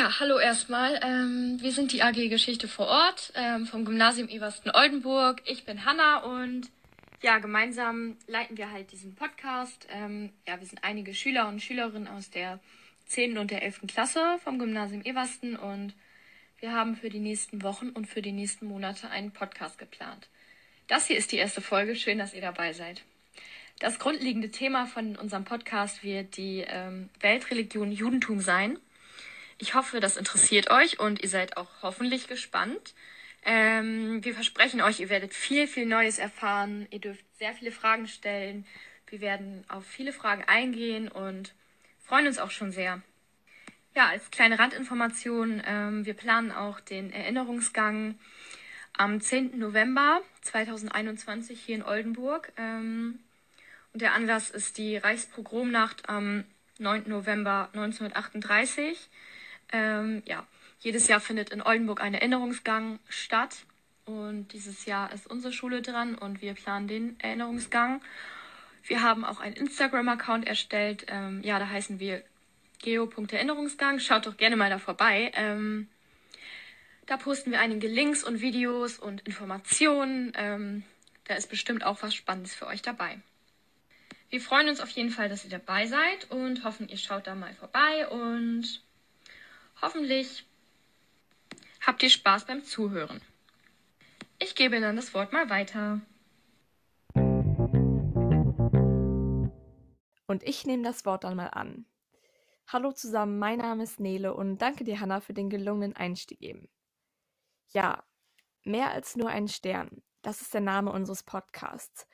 Ja, hallo erstmal. Ähm, wir sind die AG Geschichte vor Ort ähm, vom Gymnasium Eversten-Oldenburg. Ich bin Hanna und ja, gemeinsam leiten wir halt diesen Podcast. Ähm, ja, wir sind einige Schüler und Schülerinnen aus der 10. und der 11. Klasse vom Gymnasium Eversten und wir haben für die nächsten Wochen und für die nächsten Monate einen Podcast geplant. Das hier ist die erste Folge. Schön, dass ihr dabei seid. Das grundlegende Thema von unserem Podcast wird die ähm, Weltreligion Judentum sein. Ich hoffe, das interessiert euch und ihr seid auch hoffentlich gespannt. Ähm, wir versprechen euch, ihr werdet viel, viel Neues erfahren. Ihr dürft sehr viele Fragen stellen. Wir werden auf viele Fragen eingehen und freuen uns auch schon sehr. Ja, als kleine Randinformation, ähm, wir planen auch den Erinnerungsgang am 10. November 2021 hier in Oldenburg. Ähm, und der Anlass ist die Reichspogromnacht am 9. November 1938. Ähm, ja, jedes Jahr findet in Oldenburg ein Erinnerungsgang statt. Und dieses Jahr ist unsere Schule dran und wir planen den Erinnerungsgang. Wir haben auch einen Instagram-Account erstellt. Ähm, ja, da heißen wir geo.erinnerungsgang. Schaut doch gerne mal da vorbei. Ähm, da posten wir einige Links und Videos und Informationen. Ähm, da ist bestimmt auch was Spannendes für euch dabei. Wir freuen uns auf jeden Fall, dass ihr dabei seid und hoffen, ihr schaut da mal vorbei und Hoffentlich habt ihr Spaß beim Zuhören. Ich gebe dann das Wort mal weiter. Und ich nehme das Wort dann mal an. Hallo zusammen, mein Name ist Nele und danke dir, Hanna, für den gelungenen Einstieg eben. Ja, mehr als nur ein Stern. Das ist der Name unseres Podcasts.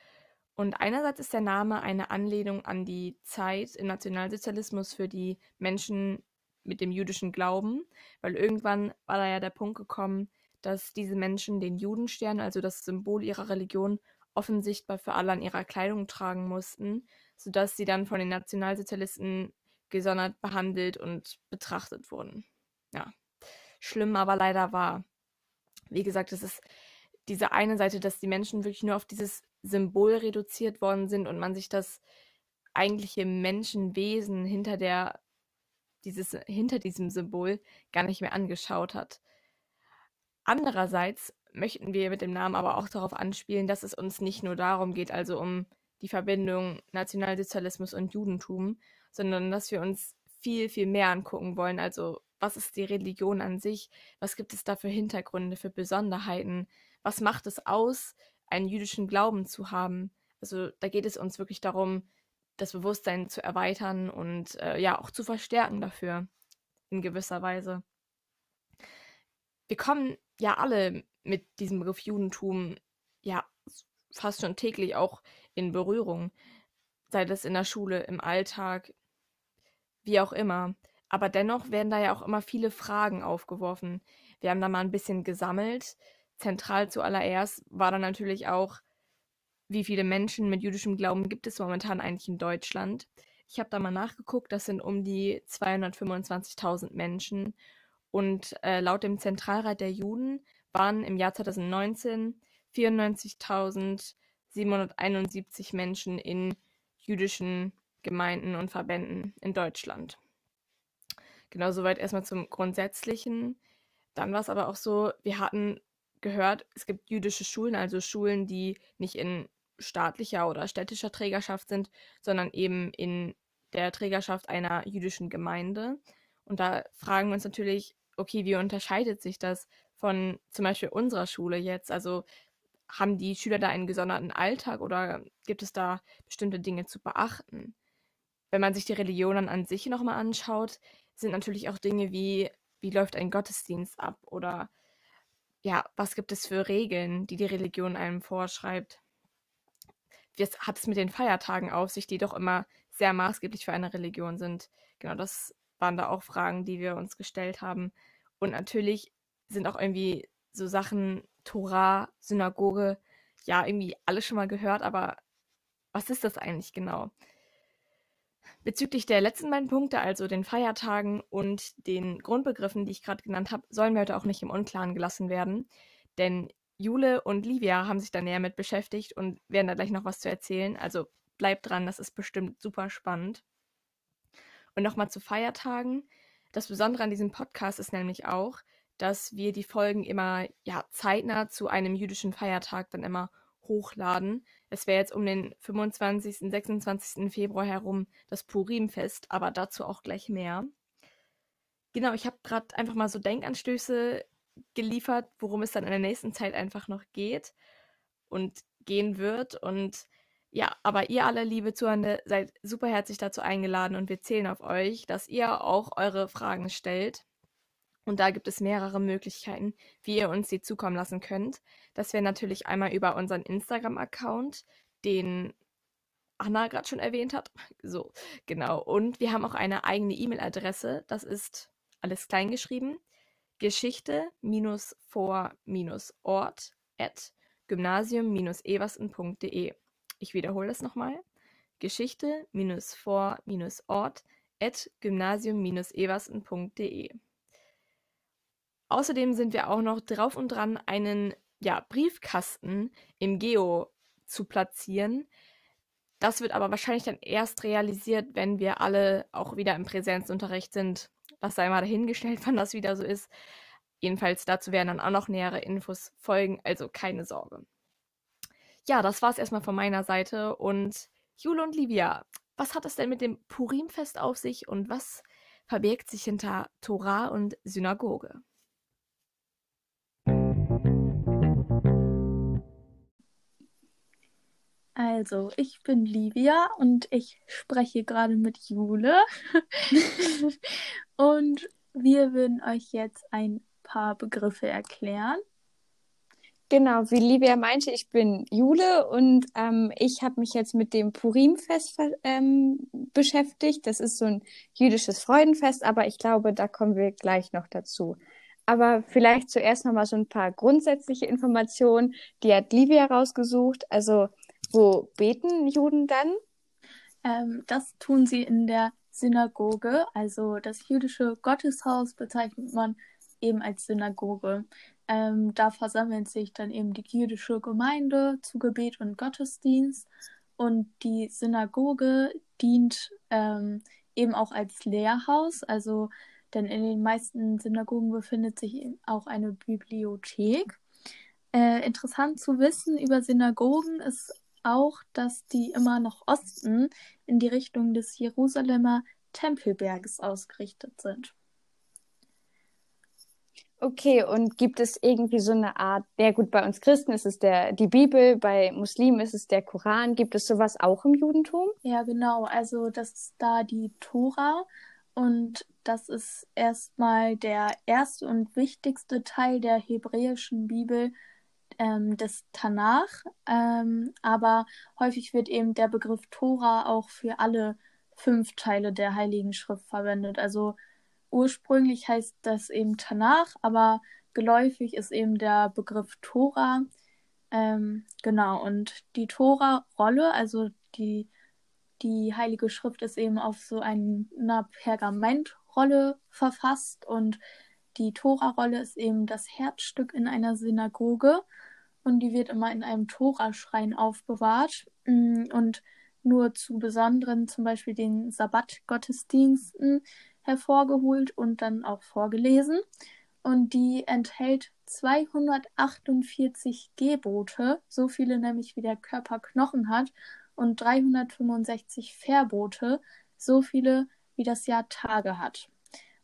Und einerseits ist der Name eine Anlehnung an die Zeit im Nationalsozialismus für die Menschen mit dem jüdischen Glauben, weil irgendwann war da ja der Punkt gekommen, dass diese Menschen den Judenstern, also das Symbol ihrer Religion, offensichtbar für alle an ihrer Kleidung tragen mussten, sodass sie dann von den Nationalsozialisten gesondert behandelt und betrachtet wurden. Ja, schlimm, aber leider wahr. Wie gesagt, es ist diese eine Seite, dass die Menschen wirklich nur auf dieses Symbol reduziert worden sind und man sich das eigentliche Menschenwesen hinter der dieses hinter diesem Symbol gar nicht mehr angeschaut hat. Andererseits möchten wir mit dem Namen aber auch darauf anspielen, dass es uns nicht nur darum geht, also um die Verbindung Nationalsozialismus und Judentum, sondern dass wir uns viel, viel mehr angucken wollen. Also was ist die Religion an sich? Was gibt es da für Hintergründe, für Besonderheiten? Was macht es aus, einen jüdischen Glauben zu haben? Also da geht es uns wirklich darum, das Bewusstsein zu erweitern und äh, ja auch zu verstärken dafür in gewisser Weise. Wir kommen ja alle mit diesem Begriff Judentum ja fast schon täglich auch in Berührung, sei das in der Schule, im Alltag, wie auch immer. Aber dennoch werden da ja auch immer viele Fragen aufgeworfen. Wir haben da mal ein bisschen gesammelt. Zentral zuallererst war dann natürlich auch, wie viele Menschen mit jüdischem Glauben gibt es momentan eigentlich in Deutschland. Ich habe da mal nachgeguckt, das sind um die 225.000 Menschen. Und äh, laut dem Zentralrat der Juden waren im Jahr 2019 94.771 Menschen in jüdischen Gemeinden und Verbänden in Deutschland. Genau soweit erstmal zum Grundsätzlichen. Dann war es aber auch so, wir hatten gehört, es gibt jüdische Schulen, also Schulen, die nicht in staatlicher oder städtischer Trägerschaft sind, sondern eben in der Trägerschaft einer jüdischen Gemeinde. Und da fragen wir uns natürlich, okay, wie unterscheidet sich das von zum Beispiel unserer Schule jetzt? Also haben die Schüler da einen gesonderten Alltag oder gibt es da bestimmte Dinge zu beachten? Wenn man sich die Religionen an sich nochmal anschaut, sind natürlich auch Dinge wie, wie läuft ein Gottesdienst ab oder ja, was gibt es für Regeln, die die Religion einem vorschreibt? Was hat es mit den Feiertagen auf sich, die doch immer sehr maßgeblich für eine Religion sind? Genau, das waren da auch Fragen, die wir uns gestellt haben. Und natürlich sind auch irgendwie so Sachen, Torah, Synagoge, ja, irgendwie alle schon mal gehört, aber was ist das eigentlich genau? Bezüglich der letzten beiden Punkte, also den Feiertagen und den Grundbegriffen, die ich gerade genannt habe, sollen wir heute auch nicht im Unklaren gelassen werden. Denn Jule und Livia haben sich da näher mit beschäftigt und werden da gleich noch was zu erzählen. Also bleibt dran, das ist bestimmt super spannend. Und nochmal zu Feiertagen. Das Besondere an diesem Podcast ist nämlich auch, dass wir die Folgen immer ja, zeitnah zu einem jüdischen Feiertag dann immer hochladen. Es wäre jetzt um den 25., 26. Februar herum das Purimfest, aber dazu auch gleich mehr. Genau, ich habe gerade einfach mal so Denkanstöße geliefert, worum es dann in der nächsten Zeit einfach noch geht und gehen wird. Und ja, aber ihr alle, liebe Zuhörende, seid super herzlich dazu eingeladen und wir zählen auf euch, dass ihr auch eure Fragen stellt. Und da gibt es mehrere Möglichkeiten, wie ihr uns die zukommen lassen könnt. Das wäre natürlich einmal über unseren Instagram-Account, den Anna gerade schon erwähnt hat. So, genau. Und wir haben auch eine eigene E-Mail-Adresse. Das ist alles kleingeschrieben. Geschichte-vor-ort at gymnasium-eversten.de. Ich wiederhole es nochmal. Geschichte-vor-ort at gymnasium-eversten.de. Außerdem sind wir auch noch drauf und dran, einen ja, Briefkasten im Geo zu platzieren. Das wird aber wahrscheinlich dann erst realisiert, wenn wir alle auch wieder im Präsenzunterricht sind. Das sei mal dahingestellt, wann das wieder so ist. Jedenfalls dazu werden dann auch noch nähere Infos folgen, also keine Sorge. Ja, das war es erstmal von meiner Seite. Und Jule und Livia, was hat es denn mit dem Purimfest auf sich und was verbirgt sich hinter Torah und Synagoge? Also, ich bin Livia und ich spreche gerade mit Jule. und wir würden euch jetzt ein paar Begriffe erklären. Genau, wie Livia meinte, ich bin Jule und ähm, ich habe mich jetzt mit dem Purimfest ähm, beschäftigt. Das ist so ein jüdisches Freudenfest, aber ich glaube, da kommen wir gleich noch dazu. Aber vielleicht zuerst noch mal so ein paar grundsätzliche Informationen, die hat Livia rausgesucht. Also, wo beten Juden dann? Ähm, das tun sie in der Synagoge, also das jüdische Gotteshaus bezeichnet man eben als Synagoge. Ähm, da versammelt sich dann eben die jüdische Gemeinde zu Gebet und Gottesdienst. Und die Synagoge dient ähm, eben auch als Lehrhaus, also denn in den meisten Synagogen befindet sich auch eine Bibliothek. Äh, interessant zu wissen über Synagogen ist auch, dass die immer nach Osten in die Richtung des Jerusalemer Tempelberges ausgerichtet sind. Okay, und gibt es irgendwie so eine Art, ja gut, bei uns Christen ist es der, die Bibel, bei Muslimen ist es der Koran. Gibt es sowas auch im Judentum? Ja, genau. Also das ist da die Tora und das ist erstmal der erste und wichtigste Teil der hebräischen Bibel ähm, des Tanach. Ähm, aber häufig wird eben der Begriff Tora auch für alle fünf Teile der Heiligen Schrift verwendet. Also Ursprünglich heißt das eben Tanach, aber geläufig ist eben der Begriff Tora. Ähm, genau, und die Tora-Rolle, also die, die Heilige Schrift ist eben auf so einer Pergamentrolle verfasst und die Tora-Rolle ist eben das Herzstück in einer Synagoge und die wird immer in einem Tora-Schrein aufbewahrt mm, und nur zu besonderen, zum Beispiel den Sabbat-Gottesdiensten, hervorgeholt und dann auch vorgelesen. Und die enthält 248 Gebote, so viele nämlich wie der Körper Knochen hat, und 365 Verbote, so viele wie das Jahr Tage hat.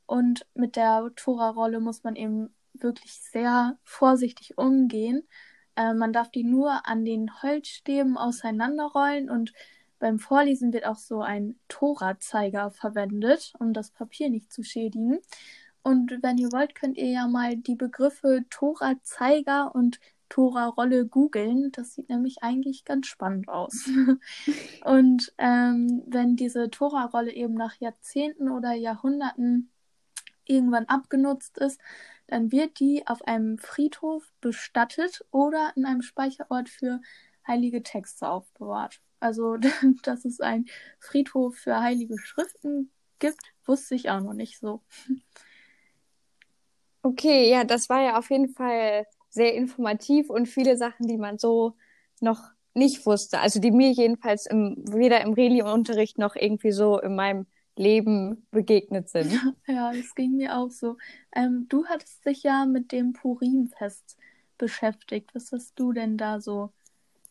Und mit der Tora-Rolle muss man eben wirklich sehr vorsichtig umgehen. Äh, man darf die nur an den Holzstäben auseinanderrollen und beim Vorlesen wird auch so ein Tora-Zeiger verwendet, um das Papier nicht zu schädigen. Und wenn ihr wollt, könnt ihr ja mal die Begriffe Tora-Zeiger und Tora-Rolle googeln. Das sieht nämlich eigentlich ganz spannend aus. und ähm, wenn diese Tora-Rolle eben nach Jahrzehnten oder Jahrhunderten irgendwann abgenutzt ist, dann wird die auf einem Friedhof bestattet oder in einem Speicherort für heilige Texte aufbewahrt. Also, dass es einen Friedhof für heilige Schriften gibt, wusste ich auch noch nicht so. Okay, ja, das war ja auf jeden Fall sehr informativ und viele Sachen, die man so noch nicht wusste. Also die mir jedenfalls im, weder im Reli-Unterricht noch irgendwie so in meinem Leben begegnet sind. Ja, das ging mir auch so. Ähm, du hattest dich ja mit dem Purimfest beschäftigt. Was hast du denn da so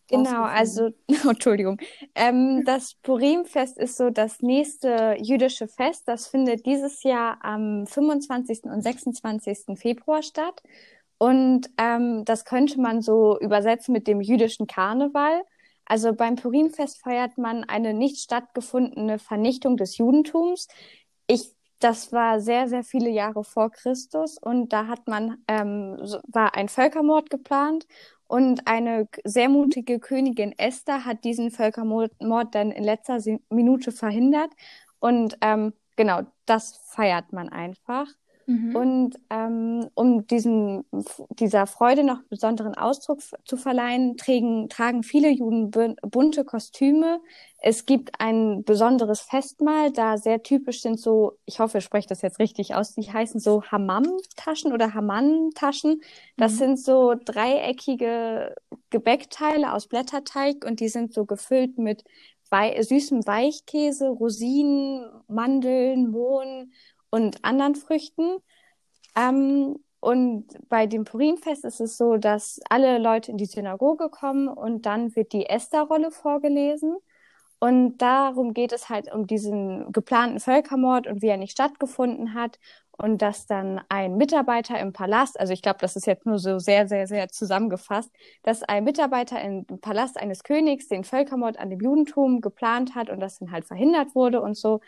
Genau, also, oh, Entschuldigung. Ähm, das Purimfest ist so das nächste jüdische Fest. Das findet dieses Jahr am 25. und 26. Februar statt. Und ähm, das könnte man so übersetzen mit dem jüdischen Karneval. Also beim Purimfest feiert man eine nicht stattgefundene Vernichtung des Judentums. Ich, das war sehr, sehr viele Jahre vor Christus und da hat man, ähm, war ein Völkermord geplant und eine sehr mutige Königin Esther hat diesen Völkermord dann in letzter Minute verhindert. Und ähm, genau, das feiert man einfach. Mhm. Und ähm, um diesen, dieser Freude noch besonderen Ausdruck zu verleihen, tragen, tragen viele Juden bunte Kostüme. Es gibt ein besonderes Festmahl, da sehr typisch sind so, ich hoffe, ich spreche das jetzt richtig aus, die heißen so Hammam-Taschen oder Haman-Taschen. Das mhm. sind so dreieckige Gebäckteile aus Blätterteig und die sind so gefüllt mit wei süßem Weichkäse, Rosinen, Mandeln, Mohn und anderen Früchten. Ähm, und bei dem Purimfest ist es so, dass alle Leute in die Synagoge kommen und dann wird die Esther-Rolle vorgelesen. Und darum geht es halt um diesen geplanten Völkermord und wie er nicht stattgefunden hat. Und dass dann ein Mitarbeiter im Palast, also ich glaube, das ist jetzt nur so sehr, sehr, sehr zusammengefasst, dass ein Mitarbeiter im Palast eines Königs den Völkermord an dem Judentum geplant hat und das dann halt verhindert wurde und so.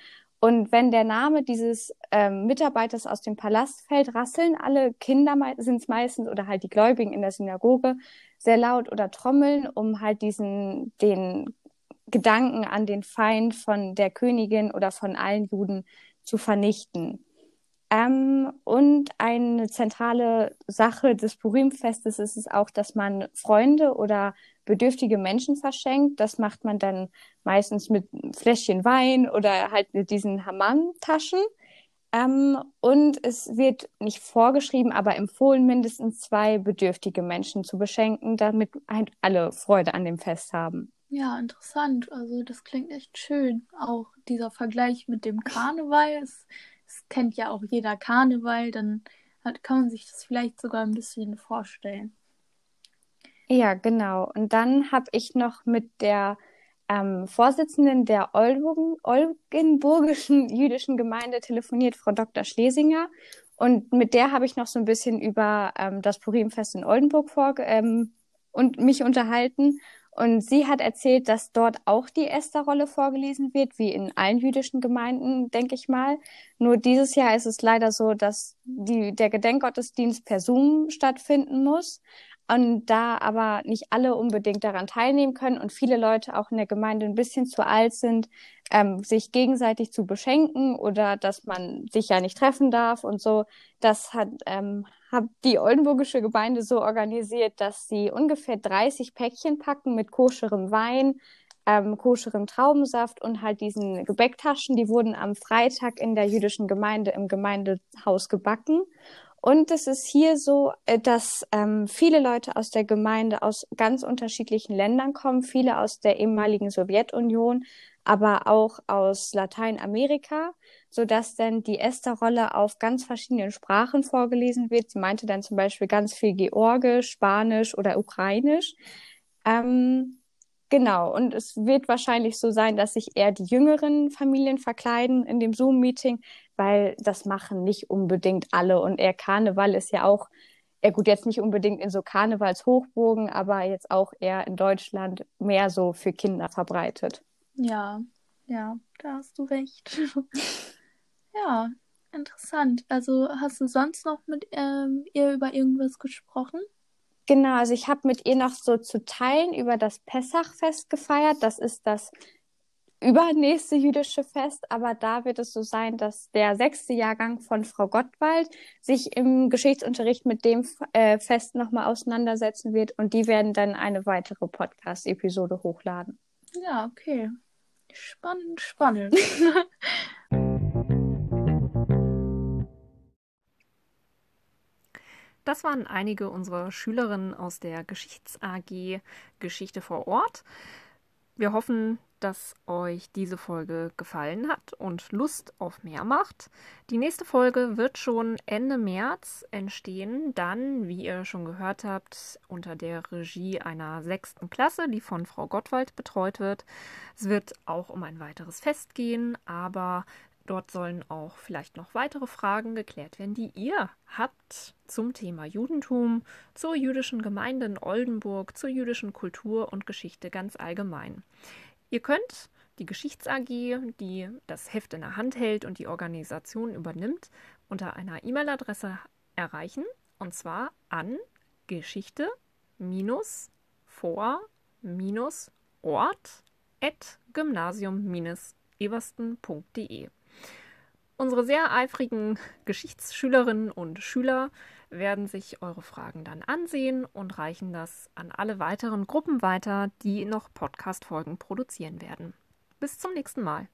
Und wenn der Name dieses ähm, Mitarbeiters aus dem Palast fällt, rasseln alle Kinder, sind es meistens, oder halt die Gläubigen in der Synagoge, sehr laut oder trommeln, um halt diesen, den Gedanken an den Feind von der Königin oder von allen Juden zu vernichten. Ähm, und eine zentrale Sache des Purimfestes ist es auch, dass man Freunde oder bedürftige Menschen verschenkt. Das macht man dann meistens mit Fläschchen Wein oder halt mit diesen Hammam-Taschen. Ähm, und es wird nicht vorgeschrieben, aber empfohlen, mindestens zwei bedürftige Menschen zu beschenken, damit halt alle Freude an dem Fest haben. Ja, interessant. Also das klingt echt schön. Auch dieser Vergleich mit dem Karneval. Es, kennt ja auch jeder Karneval. Dann hat, kann man sich das vielleicht sogar ein bisschen vorstellen. Ja, genau. Und dann habe ich noch mit der ähm, Vorsitzenden der Oldenburg Oldenburgischen jüdischen Gemeinde telefoniert, Frau Dr. Schlesinger. Und mit der habe ich noch so ein bisschen über ähm, das Purimfest in Oldenburg vor, ähm, und mich unterhalten. Und sie hat erzählt, dass dort auch die Esther-Rolle vorgelesen wird, wie in allen jüdischen Gemeinden, denke ich mal. Nur dieses Jahr ist es leider so, dass die, der Gedenkgottesdienst per Zoom stattfinden muss. Und da aber nicht alle unbedingt daran teilnehmen können und viele Leute auch in der Gemeinde ein bisschen zu alt sind, ähm, sich gegenseitig zu beschenken oder dass man sich ja nicht treffen darf und so, das hat, ähm, hat die Oldenburgische Gemeinde so organisiert, dass sie ungefähr 30 Päckchen packen mit koscherem Wein, ähm, koscherem Traubensaft und halt diesen Gebäcktaschen. Die wurden am Freitag in der jüdischen Gemeinde im Gemeindehaus gebacken. Und es ist hier so, äh, dass ähm, viele Leute aus der Gemeinde aus ganz unterschiedlichen Ländern kommen, viele aus der ehemaligen Sowjetunion, aber auch aus Lateinamerika, so dass dann die Esther-Rolle auf ganz verschiedenen Sprachen vorgelesen wird. Sie meinte dann zum Beispiel ganz viel Georgisch, Spanisch oder Ukrainisch. Ähm, Genau, und es wird wahrscheinlich so sein, dass sich eher die jüngeren Familien verkleiden in dem Zoom-Meeting, weil das machen nicht unbedingt alle. Und eher Karneval ist ja auch, ja gut, jetzt nicht unbedingt in so Karnevalshochburgen, aber jetzt auch eher in Deutschland mehr so für Kinder verbreitet. Ja, ja, da hast du recht. ja, interessant. Also hast du sonst noch mit ähm, ihr über irgendwas gesprochen? Genau, also ich habe mit ihr noch so zu Teilen über das Pessachfest gefeiert. Das ist das übernächste jüdische Fest, aber da wird es so sein, dass der sechste Jahrgang von Frau Gottwald sich im Geschichtsunterricht mit dem äh, Fest nochmal auseinandersetzen wird und die werden dann eine weitere Podcast-Episode hochladen. Ja, okay. Spannend, spannend. Das waren einige unserer Schülerinnen aus der Geschichts-AG Geschichte vor Ort. Wir hoffen, dass euch diese Folge gefallen hat und Lust auf mehr macht. Die nächste Folge wird schon Ende März entstehen, dann, wie ihr schon gehört habt, unter der Regie einer sechsten Klasse, die von Frau Gottwald betreut wird. Es wird auch um ein weiteres Fest gehen, aber Dort sollen auch vielleicht noch weitere Fragen geklärt werden, die ihr habt zum Thema Judentum, zur jüdischen Gemeinde in Oldenburg, zur jüdischen Kultur und Geschichte ganz allgemein. Ihr könnt die Geschichts AG, die das Heft in der Hand hält und die Organisation übernimmt, unter einer E-Mail-Adresse erreichen und zwar an Geschichte vor Ort at gymnasium-eversten.de. Unsere sehr eifrigen Geschichtsschülerinnen und Schüler werden sich eure Fragen dann ansehen und reichen das an alle weiteren Gruppen weiter, die noch Podcast-Folgen produzieren werden. Bis zum nächsten Mal.